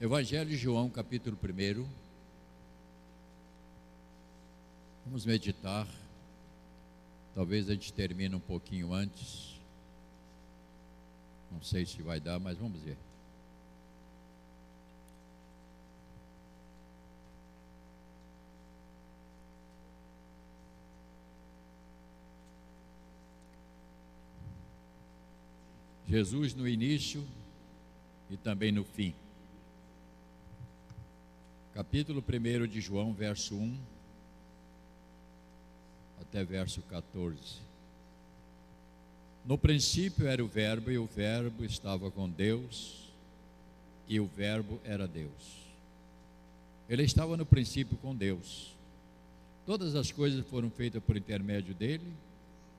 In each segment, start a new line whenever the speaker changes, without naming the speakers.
Evangelho de João, capítulo 1. Vamos meditar. Talvez a gente termine um pouquinho antes. Não sei se vai dar, mas vamos ver. Jesus no início e também no fim. Capítulo 1 de João, verso 1 até verso 14. No princípio era o Verbo, e o Verbo estava com Deus, e o Verbo era Deus. Ele estava no princípio com Deus. Todas as coisas foram feitas por intermédio dele,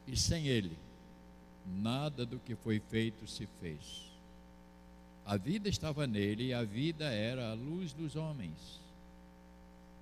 e sem ele, nada do que foi feito se fez. A vida estava nele, e a vida era a luz dos homens.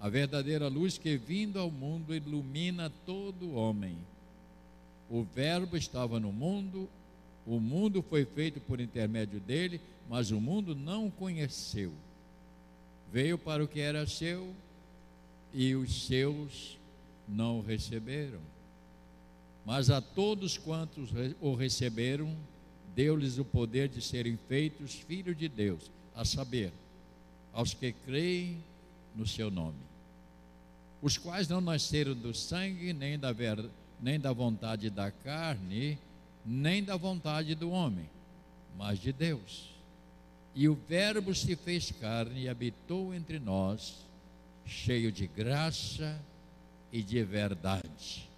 a verdadeira luz que vindo ao mundo ilumina todo homem. O Verbo estava no mundo, o mundo foi feito por intermédio dele, mas o mundo não o conheceu. Veio para o que era seu e os seus não o receberam. Mas a todos quantos o receberam, deu-lhes o poder de serem feitos filhos de Deus, a saber, aos que creem no seu nome. Os quais não nasceram do sangue, nem da, ver, nem da vontade da carne, nem da vontade do homem, mas de Deus. E o Verbo se fez carne e habitou entre nós, cheio de graça e de verdade.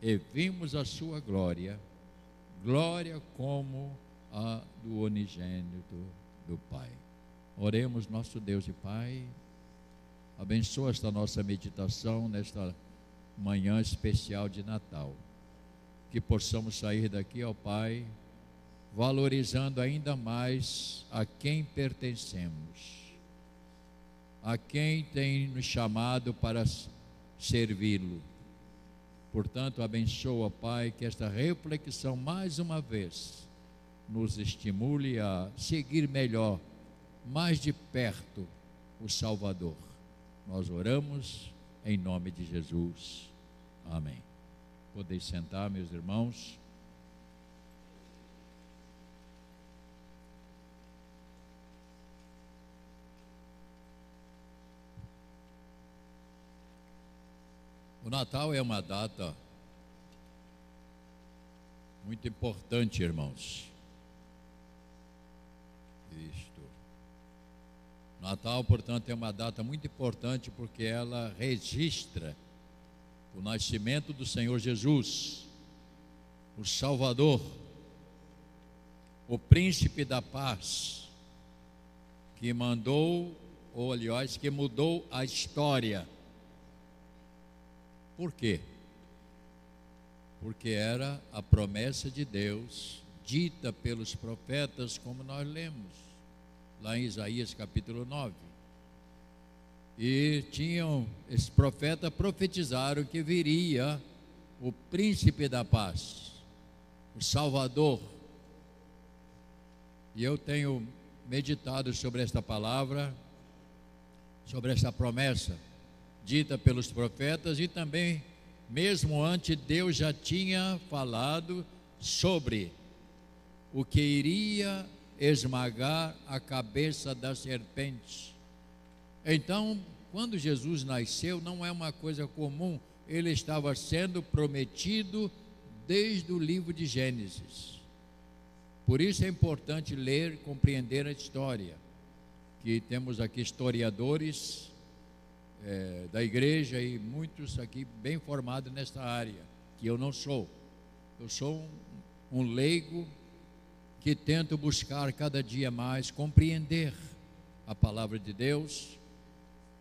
E vimos a sua glória, glória como a do unigênito do Pai. Oremos, nosso Deus e Pai. Abençoa esta nossa meditação nesta manhã especial de Natal. Que possamos sair daqui, ó Pai, valorizando ainda mais a quem pertencemos, a quem tem nos chamado para servi-lo. Portanto, abençoa, Pai, que esta reflexão mais uma vez nos estimule a seguir melhor, mais de perto, o Salvador nós oramos em nome de Jesus. Amém. Podeis sentar, meus irmãos. O Natal é uma data muito importante, irmãos. Isso. Natal, portanto, é uma data muito importante porque ela registra o nascimento do Senhor Jesus, o Salvador, o príncipe da paz, que mandou, ou aliás, que mudou a história. Por quê? Porque era a promessa de Deus, dita pelos profetas, como nós lemos lá em Isaías capítulo 9. E tinham, esses profetas profetizaram que viria o príncipe da paz, o Salvador. E eu tenho meditado sobre esta palavra, sobre esta promessa dita pelos profetas e também, mesmo antes, Deus já tinha falado sobre o que iria esmagar a cabeça da serpente. Então, quando Jesus nasceu, não é uma coisa comum, ele estava sendo prometido desde o livro de Gênesis. Por isso é importante ler, compreender a história. Que temos aqui historiadores é, da igreja e muitos aqui bem formados nesta área, que eu não sou. Eu sou um, um leigo que tento buscar cada dia mais compreender a palavra de Deus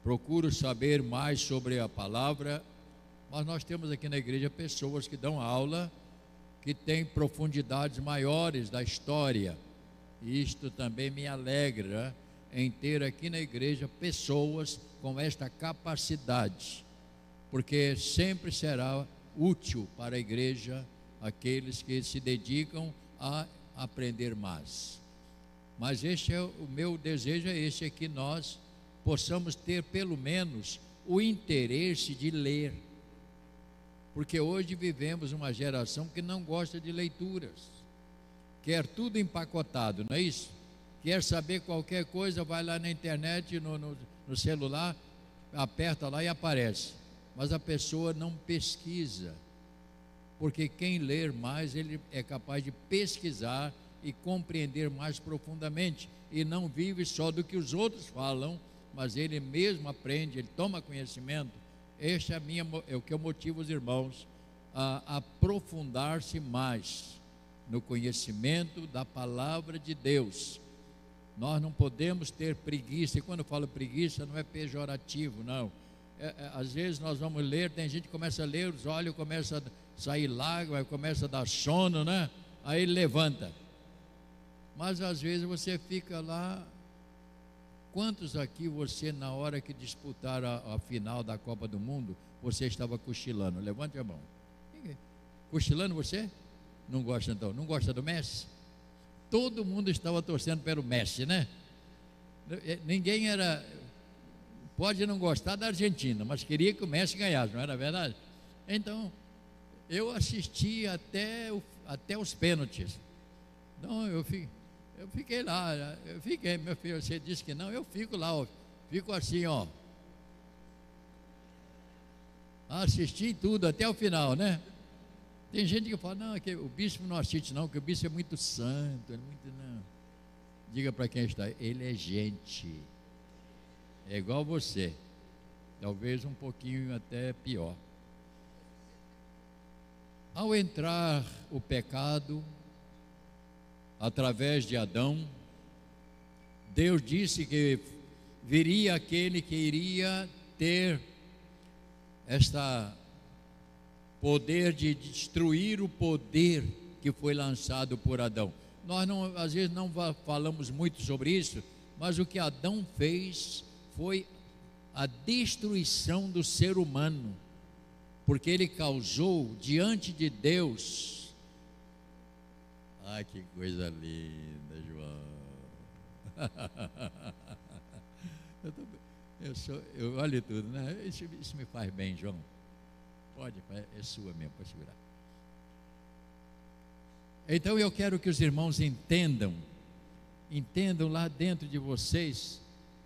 procuro saber mais sobre a palavra, mas nós temos aqui na igreja pessoas que dão aula que têm profundidades maiores da história. E isto também me alegra em ter aqui na igreja pessoas com esta capacidade, porque sempre será útil para a igreja aqueles que se dedicam a aprender mais. Mas este é o meu desejo é este é que nós possamos ter pelo menos o interesse de ler. Porque hoje vivemos uma geração que não gosta de leituras. Quer tudo empacotado, não é isso? Quer saber qualquer coisa, vai lá na internet, no, no, no celular, aperta lá e aparece. Mas a pessoa não pesquisa porque quem ler mais, ele é capaz de pesquisar e compreender mais profundamente, e não vive só do que os outros falam, mas ele mesmo aprende, ele toma conhecimento. Este é, minha, é o que eu motivo os irmãos a aprofundar-se mais no conhecimento da palavra de Deus. Nós não podemos ter preguiça, e quando eu falo preguiça, não é pejorativo, não. É, é, às vezes nós vamos ler, tem gente que começa a ler, os olhos começam a sair lágrimas, começa a dar sono, né? Aí ele levanta. Mas às vezes você fica lá. Quantos aqui você, na hora que disputaram a, a final da Copa do Mundo, você estava cochilando? Levante a mão. Cochilando você? Não gosta então? Não gosta do Messi? Todo mundo estava torcendo pelo Messi, né? Ninguém era. Pode não gostar da Argentina, mas queria que o Messi ganhasse, não era verdade? Então, eu assisti até, o, até os pênaltis. Não, eu, fi, eu fiquei lá, eu fiquei, meu filho, você disse que não, eu fico lá, ó, fico assim, ó. Assisti tudo até o final, né? Tem gente que fala, não, é que o bispo não assiste não, que o bispo é muito santo, é muito não. Diga para quem está, ele é gente. É igual você. Talvez um pouquinho até pior. Ao entrar o pecado, através de Adão, Deus disse que viria aquele que iria ter esta poder de destruir o poder que foi lançado por Adão. Nós não, às vezes não falamos muito sobre isso, mas o que Adão fez foi a destruição do ser humano porque ele causou diante de Deus. Ai, que coisa linda, João. eu, tô, eu, sou, eu olho tudo, né? Isso, isso me faz bem, João. Pode, é sua mesmo, pode segurar. Então eu quero que os irmãos entendam, entendam lá dentro de vocês,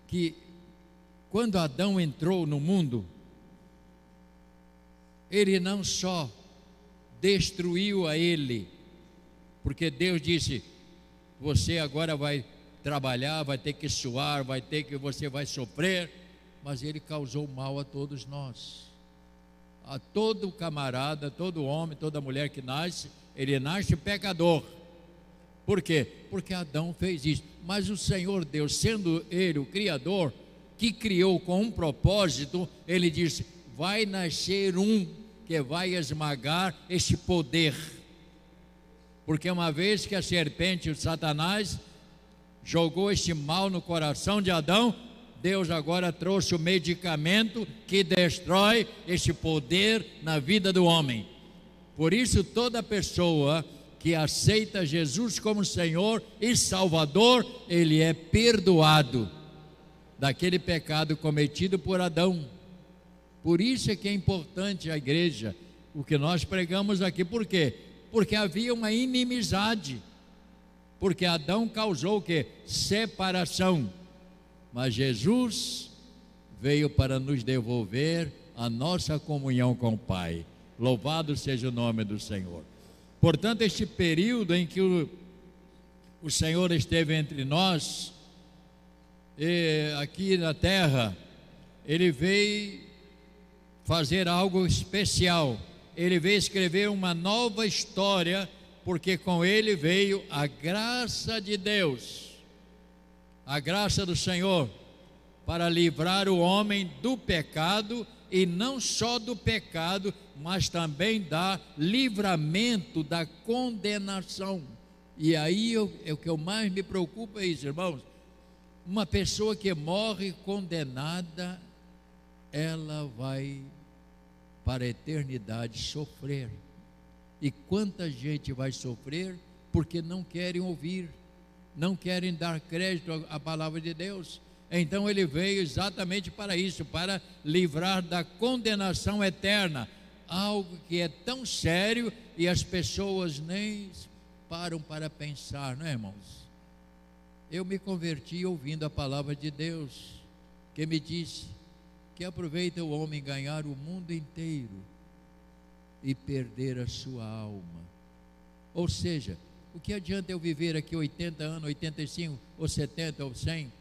que quando Adão entrou no mundo, ele não só destruiu a ele, porque Deus disse: você agora vai trabalhar, vai ter que suar, vai ter que você vai sofrer, mas ele causou mal a todos nós. A todo camarada, todo homem, toda mulher que nasce, ele nasce pecador. Por quê? Porque Adão fez isso. Mas o Senhor Deus, sendo ele o criador, que criou com um propósito, ele disse: vai nascer um que vai esmagar este poder. Porque uma vez que a serpente, o Satanás, jogou este mal no coração de Adão, Deus agora trouxe o medicamento que destrói este poder na vida do homem. Por isso, toda pessoa que aceita Jesus como Senhor e Salvador, ele é perdoado daquele pecado cometido por Adão. Por isso é que é importante a igreja, o que nós pregamos aqui, por quê? Porque havia uma inimizade. Porque Adão causou o que? Separação. Mas Jesus veio para nos devolver a nossa comunhão com o Pai. Louvado seja o nome do Senhor. Portanto, este período em que o, o Senhor esteve entre nós, aqui na terra, ele veio fazer algo especial. Ele veio escrever uma nova história, porque com ele veio a graça de Deus, a graça do Senhor. para livrar o homem do pecado e não só do pecado, mas também da livramento da condenação. E aí é o que eu mais me preocupa é isso, irmãos. Uma pessoa que morre condenada, ela vai para a eternidade sofrer. E quanta gente vai sofrer porque não querem ouvir, não querem dar crédito à palavra de Deus. Então ele veio exatamente para isso, para livrar da condenação eterna, algo que é tão sério e as pessoas nem param para pensar, não é, irmãos? Eu me converti ouvindo a palavra de Deus, que me disse que aproveita o homem ganhar o mundo inteiro e perder a sua alma. Ou seja, o que adianta eu viver aqui 80 anos, 85 ou 70 ou 100?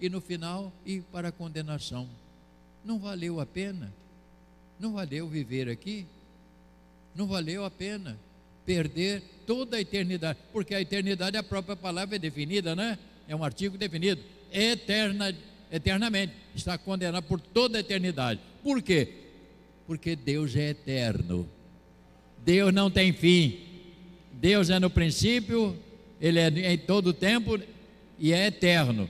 E no final ir para a condenação. Não valeu a pena? Não valeu viver aqui? Não valeu a pena perder toda a eternidade, porque a eternidade, a própria palavra é definida, né? É um artigo definido, eterna, eternamente, está condenado por toda a eternidade. Por quê? Porque Deus é eterno. Deus não tem fim. Deus é no princípio, Ele é em todo o tempo e é eterno.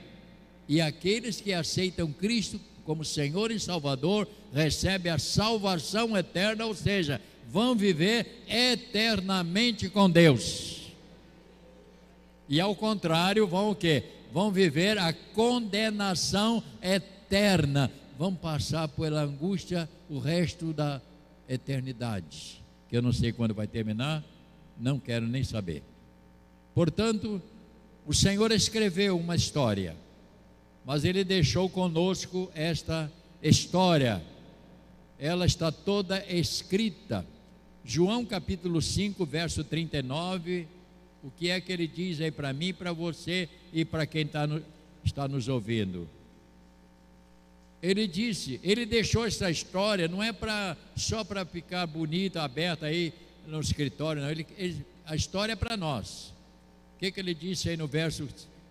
E aqueles que aceitam Cristo como Senhor e Salvador recebem a salvação eterna, ou seja, vão viver eternamente com Deus. E ao contrário, vão o quê? Vão viver a condenação eterna. Vão passar pela angústia o resto da eternidade. Que eu não sei quando vai terminar, não quero nem saber. Portanto, o Senhor escreveu uma história, mas Ele deixou conosco esta história. Ela está toda escrita João capítulo 5, verso 39, o que é que ele diz aí para mim, para você e para quem tá no, está nos ouvindo? Ele disse, ele deixou essa história, não é só para ficar bonita, aberta aí no escritório, não. Ele, ele, a história é para nós. O que, que ele disse aí no verso,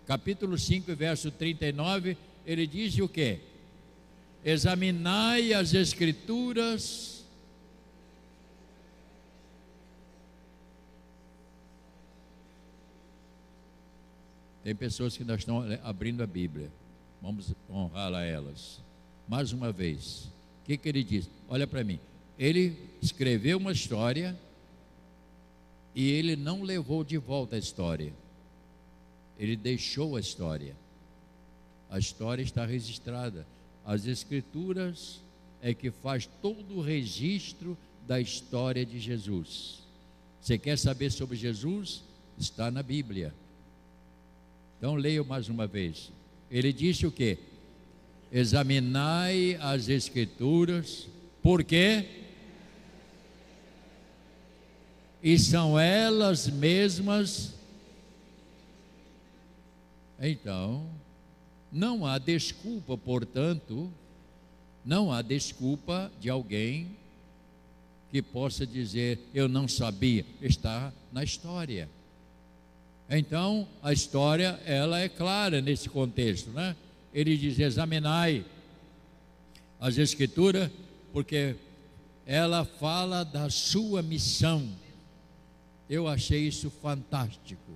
capítulo 5, verso 39? Ele diz o que? Examinai as escrituras Tem pessoas que nós estão abrindo a Bíblia. Vamos honrar a elas. Mais uma vez. O que, que ele diz? Olha para mim. Ele escreveu uma história e ele não levou de volta a história. Ele deixou a história. A história está registrada. As escrituras é que faz todo o registro da história de Jesus. Você quer saber sobre Jesus? Está na Bíblia. Então leio mais uma vez. Ele disse o que? Examinai as escrituras, por quê? E são elas mesmas. Então, não há desculpa, portanto, não há desculpa de alguém que possa dizer eu não sabia, está na história. Então, a história, ela é clara nesse contexto, né? Ele diz: examinai as Escrituras, porque ela fala da sua missão. Eu achei isso fantástico.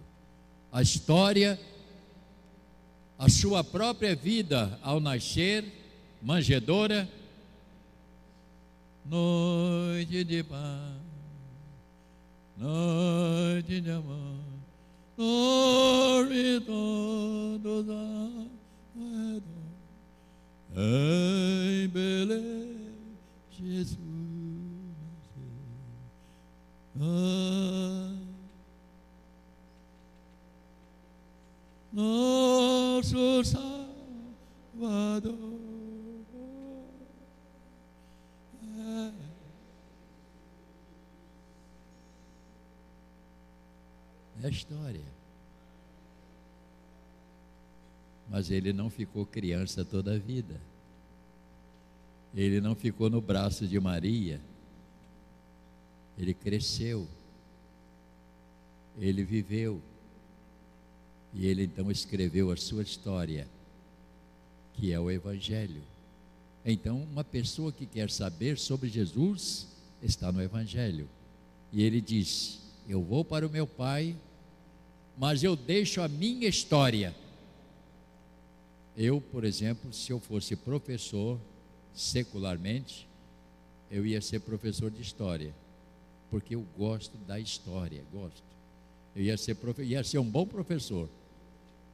A história, a sua própria vida ao nascer, manjedora, noite de paz, noite de amor dorme todos ao Em Belém, Jesus Nosso Salvador. É. É a história. Mas ele não ficou criança toda a vida. Ele não ficou no braço de Maria. Ele cresceu. Ele viveu. E ele então escreveu a sua história, que é o Evangelho. Então, uma pessoa que quer saber sobre Jesus está no Evangelho. E ele diz: Eu vou para o meu Pai, mas eu deixo a minha história. Eu, por exemplo, se eu fosse professor secularmente, eu ia ser professor de história, porque eu gosto da história, gosto. Eu ia ser, ia ser um bom professor.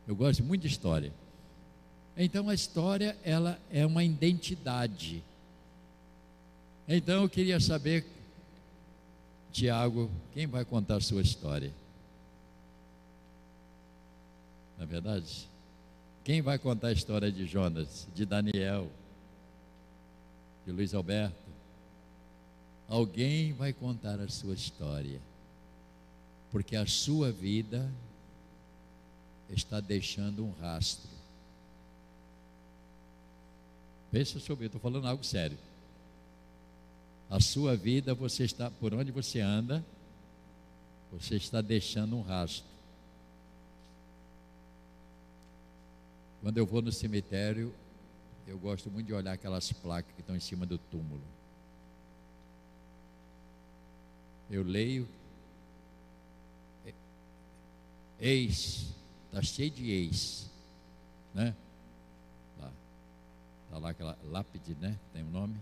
Eu gosto muito de história. Então a história ela é uma identidade. Então eu queria saber, Tiago, quem vai contar a sua história? Na é verdade, quem vai contar a história de Jonas, de Daniel, de Luiz Alberto? Alguém vai contar a sua história, porque a sua vida está deixando um rastro. Pensa sobre, estou falando algo sério. A sua vida, você está, por onde você anda, você está deixando um rastro. Quando eu vou no cemitério, eu gosto muito de olhar aquelas placas que estão em cima do túmulo. Eu leio. Ex, está cheio de ex, né? Lá, tá lá aquela lápide, né? Tem um nome.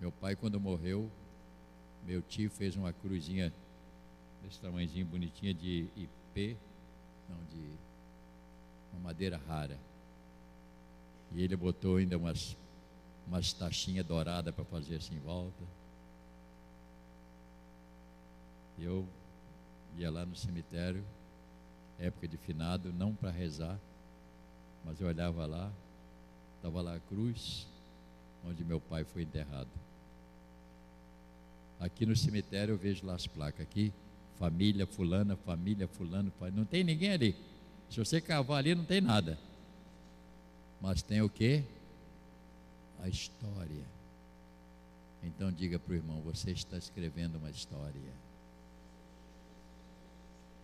Meu pai, quando morreu, meu tio fez uma cruzinha desse tamanhozinho bonitinha de IP, não, de uma madeira rara. E ele botou ainda umas, umas taxinhas douradas para fazer assim em volta. Eu ia lá no cemitério, época de finado, não para rezar, mas eu olhava lá, estava lá a cruz, onde meu pai foi enterrado. Aqui no cemitério eu vejo lá as placas aqui, família fulana, família fulano, não tem ninguém ali. Se você cavar ali, não tem nada. Mas tem o que? A história. Então diga para o irmão: você está escrevendo uma história.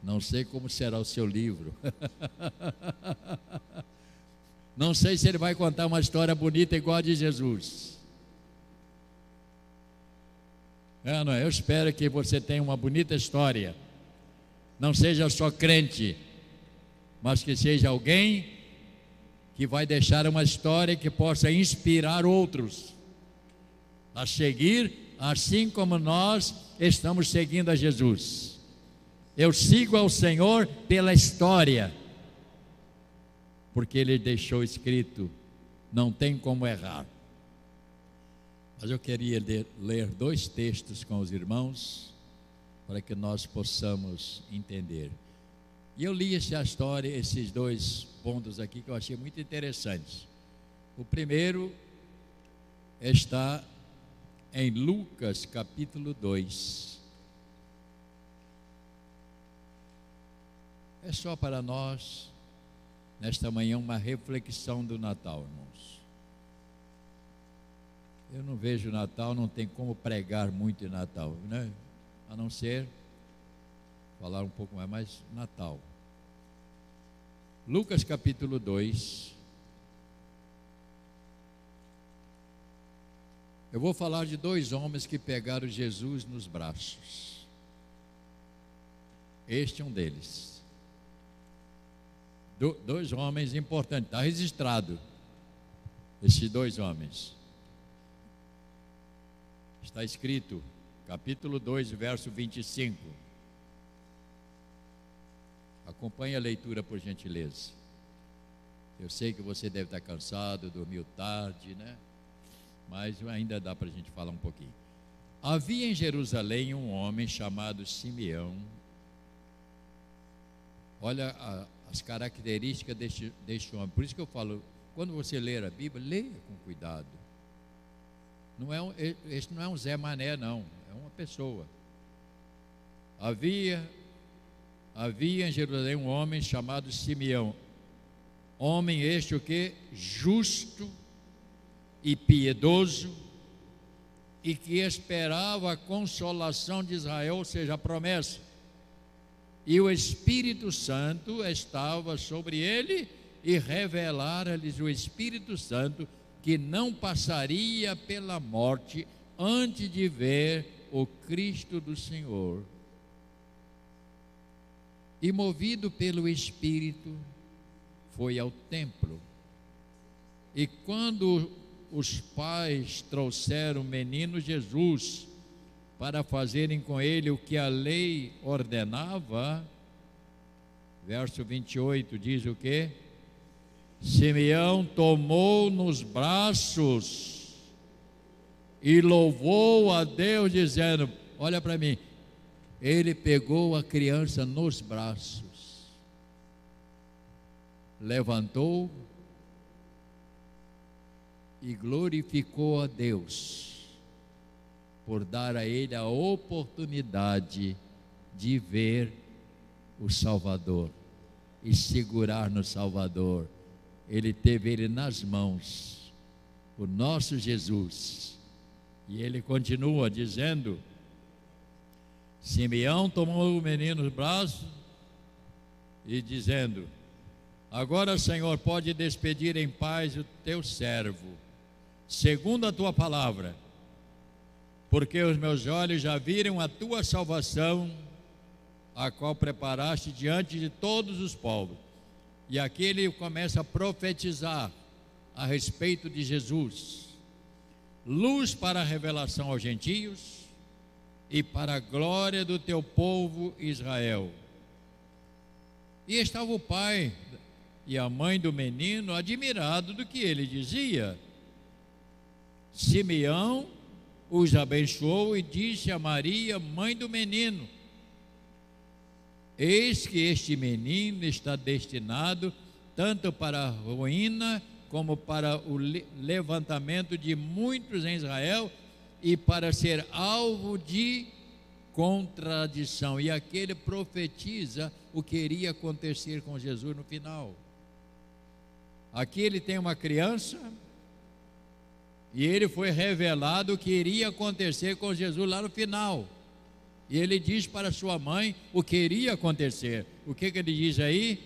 Não sei como será o seu livro. Não sei se ele vai contar uma história bonita igual a de Jesus. É, não, é? eu espero que você tenha uma bonita história. Não seja só crente, mas que seja alguém que vai deixar uma história que possa inspirar outros a seguir, assim como nós estamos seguindo a Jesus. Eu sigo ao Senhor pela história, porque Ele deixou escrito, não tem como errar. Mas eu queria ler, dois textos com os irmãos, para que nós possamos entender. E eu li essa história, esses dois pontos aqui que eu achei muito interessantes. O primeiro está em Lucas capítulo 2. É só para nós, nesta manhã, uma reflexão do Natal, irmãos. Eu não vejo Natal, não tem como pregar muito em Natal, né? A não ser falar um pouco mais, mas Natal. Lucas capítulo 2. Eu vou falar de dois homens que pegaram Jesus nos braços. Este é um deles. Do, dois homens importantes, está registrado. Esses dois homens. Está escrito, capítulo 2, verso 25. Acompanhe a leitura, por gentileza. Eu sei que você deve estar cansado, dormiu tarde, né? Mas ainda dá para a gente falar um pouquinho. Havia em Jerusalém um homem chamado Simeão. Olha a, as características deste, deste homem. Por isso que eu falo, quando você ler a Bíblia, leia com cuidado. Não é um, este não é um Zé Mané, não. É uma pessoa. Havia havia em Jerusalém um homem chamado Simeão. Homem este o que? Justo e piedoso, e que esperava a consolação de Israel, ou seja, a promessa. E o Espírito Santo estava sobre ele, e revelara-lhes o Espírito Santo que não passaria pela morte antes de ver o Cristo do Senhor. E movido pelo Espírito, foi ao templo. E quando os pais trouxeram o menino Jesus para fazerem com ele o que a lei ordenava, verso 28 diz o que? Simeão tomou nos braços e louvou a Deus, dizendo: Olha para mim, ele pegou a criança nos braços, levantou e glorificou a Deus por dar a ele a oportunidade de ver o Salvador e segurar no Salvador. Ele teve ele nas mãos, o nosso Jesus. E ele continua dizendo: Simeão tomou o menino nos braços e dizendo: Agora, Senhor, pode despedir em paz o teu servo, segundo a tua palavra, porque os meus olhos já viram a tua salvação, a qual preparaste diante de todos os povos. E aqui ele começa a profetizar a respeito de Jesus, luz para a revelação aos gentios e para a glória do teu povo Israel. E estava o pai e a mãe do menino admirado do que ele dizia. Simeão os abençoou e disse a Maria, mãe do menino: Eis que este menino está destinado tanto para a ruína como para o levantamento de muitos em Israel e para ser alvo de contradição. E aquele profetiza o que iria acontecer com Jesus no final. Aqui ele tem uma criança e ele foi revelado o que iria acontecer com Jesus lá no final. E ele diz para sua mãe o que iria acontecer. O que, que ele diz aí?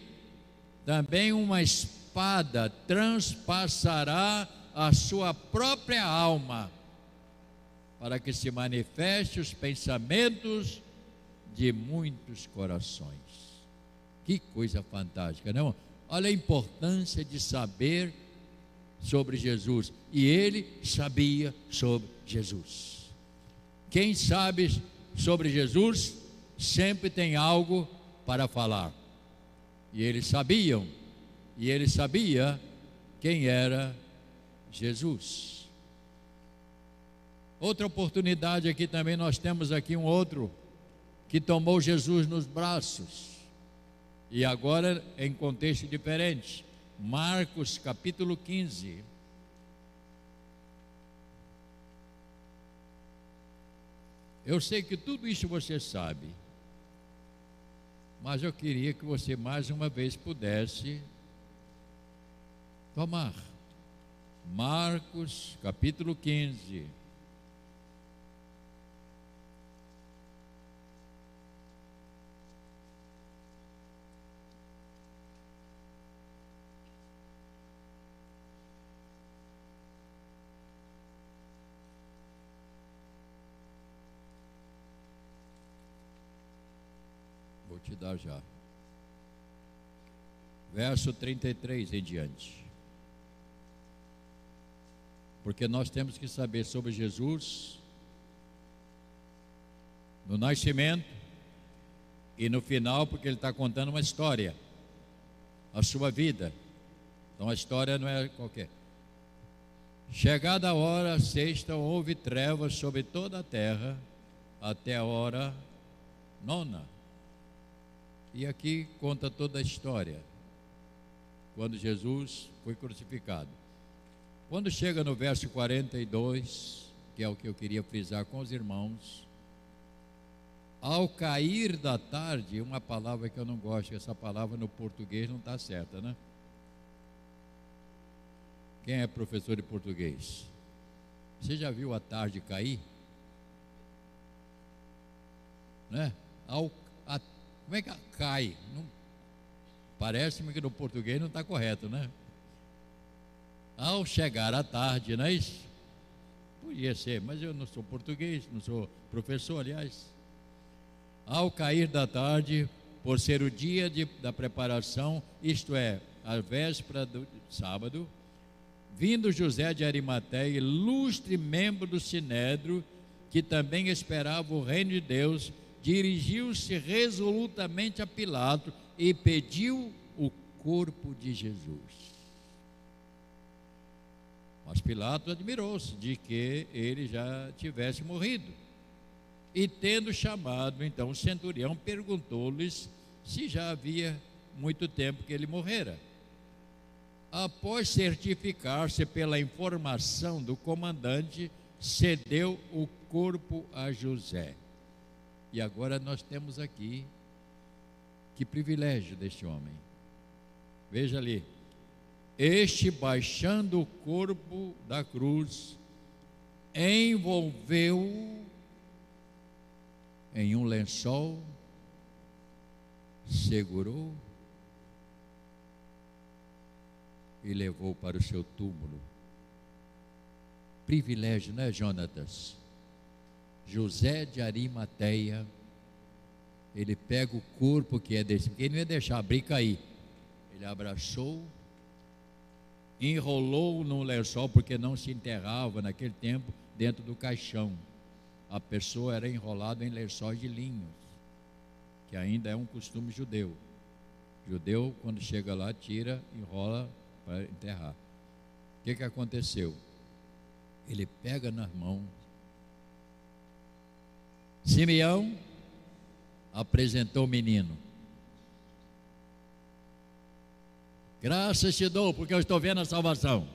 Também uma espada transpassará a sua própria alma, para que se manifeste os pensamentos de muitos corações. Que coisa fantástica, não? Olha a importância de saber sobre Jesus. E ele sabia sobre Jesus. Quem sabe sobre Jesus sempre tem algo para falar. E eles sabiam, e ele sabia quem era Jesus. Outra oportunidade aqui também nós temos aqui um outro que tomou Jesus nos braços. E agora em contexto diferente. Marcos capítulo 15. Eu sei que tudo isso você sabe, mas eu queria que você mais uma vez pudesse tomar. Marcos, capítulo 15. Te dar já. Verso 33 em diante. Porque nós temos que saber sobre Jesus no nascimento e no final, porque ele está contando uma história, a sua vida. Então a história não é qualquer. Chegada a hora sexta, houve trevas sobre toda a terra até a hora nona. E aqui conta toda a história, quando Jesus foi crucificado. Quando chega no verso 42, que é o que eu queria frisar com os irmãos, ao cair da tarde, uma palavra que eu não gosto, essa palavra no português não está certa, né? Quem é professor de português? Você já viu a tarde cair? Né? Ao, como é que cai? Parece-me que no português não está correto, né? Ao chegar à tarde, não é isso? Podia ser, mas eu não sou português, não sou professor, aliás. Ao cair da tarde, por ser o dia de, da preparação, isto é, a véspera do sábado, vindo José de Arimateia, ilustre membro do Sinédrio, que também esperava o reino de Deus, dirigiu-se resolutamente a Pilato e pediu o corpo de Jesus. Mas Pilato admirou-se de que ele já tivesse morrido. E tendo chamado, então, o centurião, perguntou-lhes se já havia muito tempo que ele morrera. Após certificar-se pela informação do comandante, cedeu o corpo a José. E agora nós temos aqui que privilégio deste homem. Veja ali, este, baixando o corpo da cruz, envolveu em um lençol, segurou e levou para o seu túmulo. Privilégio, né, Jonatas? José de Arimateia, ele pega o corpo que é desse, porque ele não ia deixar abrir cair. Ele abraçou enrolou no lençol, porque não se enterrava naquele tempo dentro do caixão. A pessoa era enrolada em lençóis de linhos, que ainda é um costume judeu. judeu, quando chega lá, tira, enrola para enterrar. O que, que aconteceu? Ele pega nas mãos. Simeão apresentou o menino. Graças te dou, porque eu estou vendo a salvação.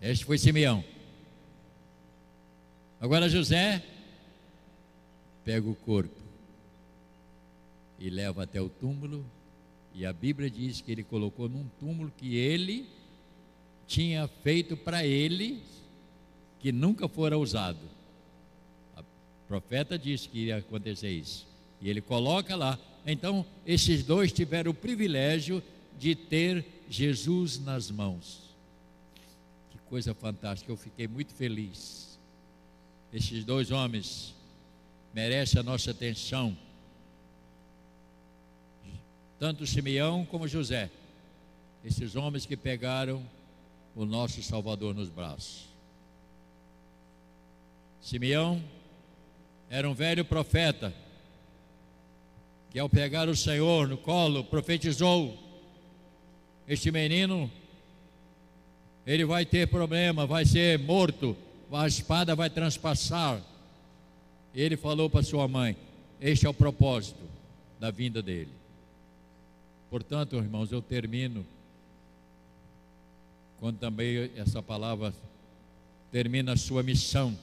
Este foi Simeão. Agora José pega o corpo e leva até o túmulo, e a Bíblia diz que ele colocou num túmulo que ele tinha feito para ele, que nunca fora usado. O profeta disse que ia acontecer isso. E ele coloca lá então, esses dois tiveram o privilégio de ter Jesus nas mãos. Que coisa fantástica, eu fiquei muito feliz. Esses dois homens merecem a nossa atenção. Tanto Simeão como José. Esses homens que pegaram o nosso Salvador nos braços. Simeão era um velho profeta que ao pegar o Senhor no colo, profetizou: Este menino, ele vai ter problema, vai ser morto, a espada vai transpassar. Ele falou para sua mãe: Este é o propósito da vinda dele. Portanto, irmãos, eu termino quando também essa palavra termina a sua missão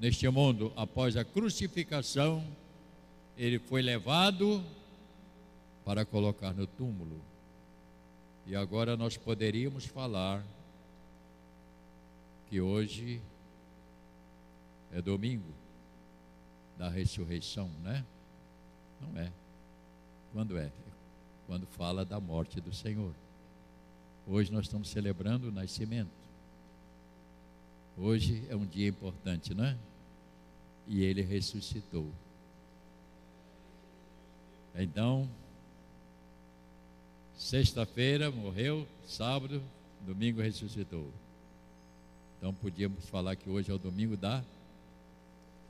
neste mundo após a crucificação ele foi levado para colocar no túmulo. E agora nós poderíamos falar que hoje é domingo da ressurreição, né? Não é. Quando é? Quando fala da morte do Senhor. Hoje nós estamos celebrando o nascimento. Hoje é um dia importante, não é? E ele ressuscitou. Então, sexta-feira morreu, sábado, domingo ressuscitou. Então podíamos falar que hoje é o domingo da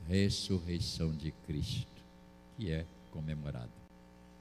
ressurreição de Cristo, que é comemorado.